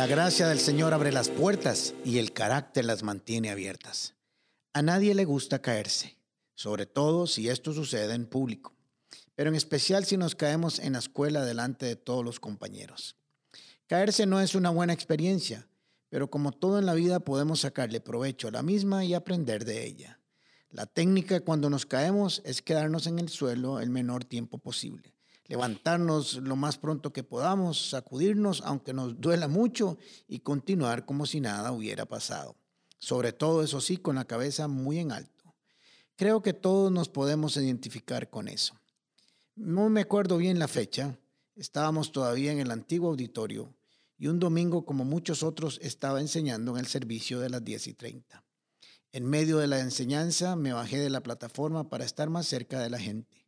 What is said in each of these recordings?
La gracia del Señor abre las puertas y el carácter las mantiene abiertas. A nadie le gusta caerse, sobre todo si esto sucede en público, pero en especial si nos caemos en la escuela delante de todos los compañeros. Caerse no es una buena experiencia, pero como todo en la vida podemos sacarle provecho a la misma y aprender de ella. La técnica cuando nos caemos es quedarnos en el suelo el menor tiempo posible levantarnos lo más pronto que podamos, sacudirnos aunque nos duela mucho y continuar como si nada hubiera pasado. Sobre todo, eso sí, con la cabeza muy en alto. Creo que todos nos podemos identificar con eso. No me acuerdo bien la fecha, estábamos todavía en el antiguo auditorio y un domingo como muchos otros estaba enseñando en el servicio de las 10 y 30. En medio de la enseñanza me bajé de la plataforma para estar más cerca de la gente.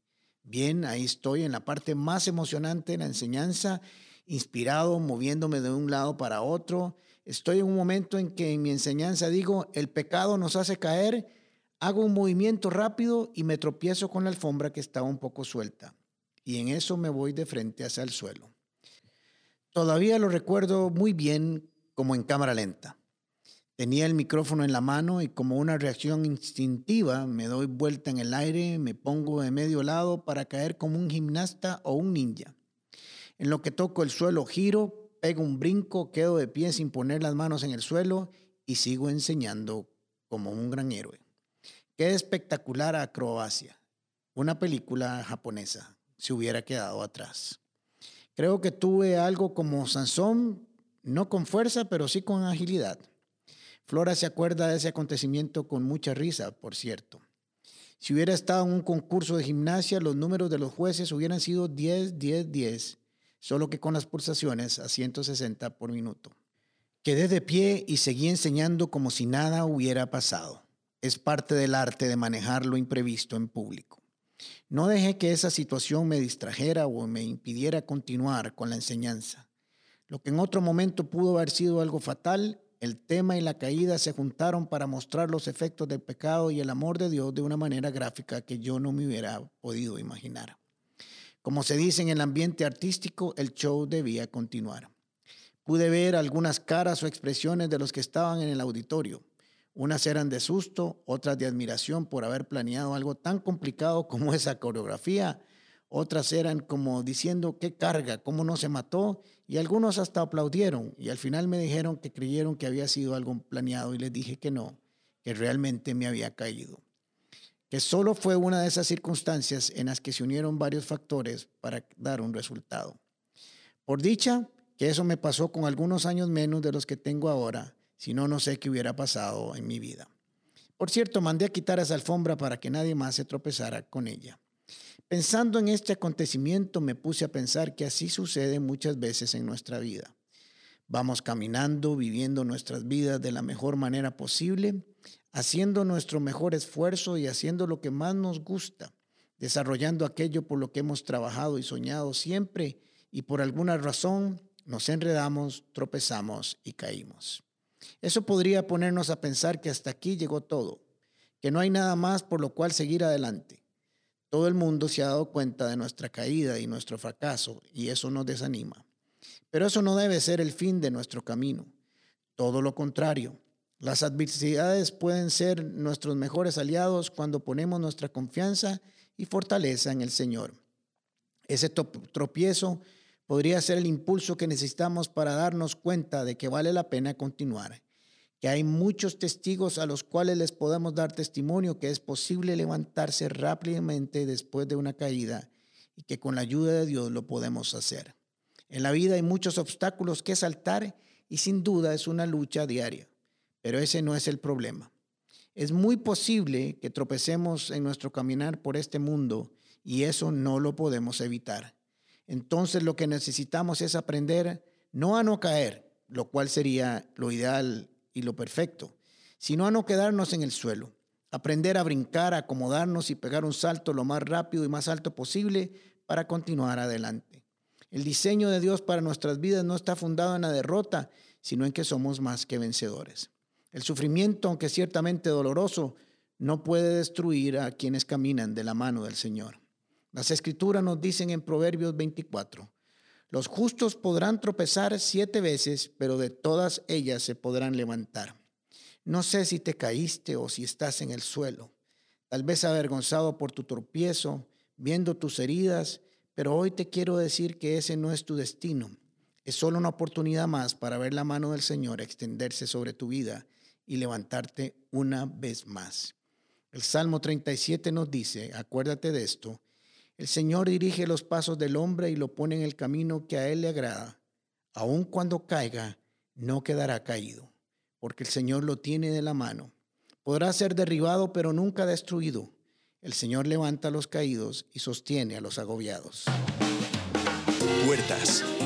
Bien, ahí estoy en la parte más emocionante de la enseñanza, inspirado, moviéndome de un lado para otro. Estoy en un momento en que en mi enseñanza digo, el pecado nos hace caer, hago un movimiento rápido y me tropiezo con la alfombra que estaba un poco suelta. Y en eso me voy de frente hacia el suelo. Todavía lo recuerdo muy bien como en cámara lenta. Tenía el micrófono en la mano y como una reacción instintiva me doy vuelta en el aire, me pongo de medio lado para caer como un gimnasta o un ninja. En lo que toco el suelo giro, pego un brinco, quedo de pie sin poner las manos en el suelo y sigo enseñando como un gran héroe. Qué espectacular acrobacia. Una película japonesa se hubiera quedado atrás. Creo que tuve algo como Sansón, no con fuerza, pero sí con agilidad. Flora se acuerda de ese acontecimiento con mucha risa, por cierto. Si hubiera estado en un concurso de gimnasia, los números de los jueces hubieran sido 10, 10, 10, solo que con las pulsaciones a 160 por minuto. Quedé de pie y seguí enseñando como si nada hubiera pasado. Es parte del arte de manejar lo imprevisto en público. No dejé que esa situación me distrajera o me impidiera continuar con la enseñanza. Lo que en otro momento pudo haber sido algo fatal, el tema y la caída se juntaron para mostrar los efectos del pecado y el amor de Dios de una manera gráfica que yo no me hubiera podido imaginar. Como se dice en el ambiente artístico, el show debía continuar. Pude ver algunas caras o expresiones de los que estaban en el auditorio. Unas eran de susto, otras de admiración por haber planeado algo tan complicado como esa coreografía otras eran como diciendo qué carga, cómo no se mató, y algunos hasta aplaudieron y al final me dijeron que creyeron que había sido algo planeado y les dije que no, que realmente me había caído. Que solo fue una de esas circunstancias en las que se unieron varios factores para dar un resultado. Por dicha, que eso me pasó con algunos años menos de los que tengo ahora, si no, no sé qué hubiera pasado en mi vida. Por cierto, mandé a quitar esa alfombra para que nadie más se tropezara con ella. Pensando en este acontecimiento me puse a pensar que así sucede muchas veces en nuestra vida. Vamos caminando, viviendo nuestras vidas de la mejor manera posible, haciendo nuestro mejor esfuerzo y haciendo lo que más nos gusta, desarrollando aquello por lo que hemos trabajado y soñado siempre y por alguna razón nos enredamos, tropezamos y caímos. Eso podría ponernos a pensar que hasta aquí llegó todo, que no hay nada más por lo cual seguir adelante todo el mundo se ha dado cuenta de nuestra caída y nuestro fracaso y eso nos desanima. Pero eso no debe ser el fin de nuestro camino. Todo lo contrario. Las adversidades pueden ser nuestros mejores aliados cuando ponemos nuestra confianza y fortaleza en el Señor. Ese tropiezo podría ser el impulso que necesitamos para darnos cuenta de que vale la pena continuar que hay muchos testigos a los cuales les podemos dar testimonio que es posible levantarse rápidamente después de una caída y que con la ayuda de Dios lo podemos hacer. En la vida hay muchos obstáculos que saltar y sin duda es una lucha diaria, pero ese no es el problema. Es muy posible que tropecemos en nuestro caminar por este mundo y eso no lo podemos evitar. Entonces lo que necesitamos es aprender no a no caer, lo cual sería lo ideal y lo perfecto, sino a no quedarnos en el suelo, aprender a brincar, acomodarnos y pegar un salto lo más rápido y más alto posible para continuar adelante. El diseño de Dios para nuestras vidas no está fundado en la derrota, sino en que somos más que vencedores. El sufrimiento, aunque ciertamente doloroso, no puede destruir a quienes caminan de la mano del Señor. Las escrituras nos dicen en Proverbios 24, Los justos podrán tropezar siete veces, pero de todas ellas se podrán levantar. No sé si te caíste o si estás en el suelo, tal vez avergonzado por tu tropiezo, viendo tus heridas, pero hoy te quiero decir que ese no es tu destino. Es solo una oportunidad más para ver la mano del Señor extenderse sobre tu vida y levantarte una vez más. El Salmo 37 nos dice, acuérdate de esto, el Señor dirige los pasos del hombre y lo pone en el camino que a él le agrada. Aun cuando caiga, no quedará caído, porque el Señor lo tiene de la mano. Podrá ser derribado, pero nunca destruido. El Señor levanta a los caídos y sostiene a los agobiados. Puertas.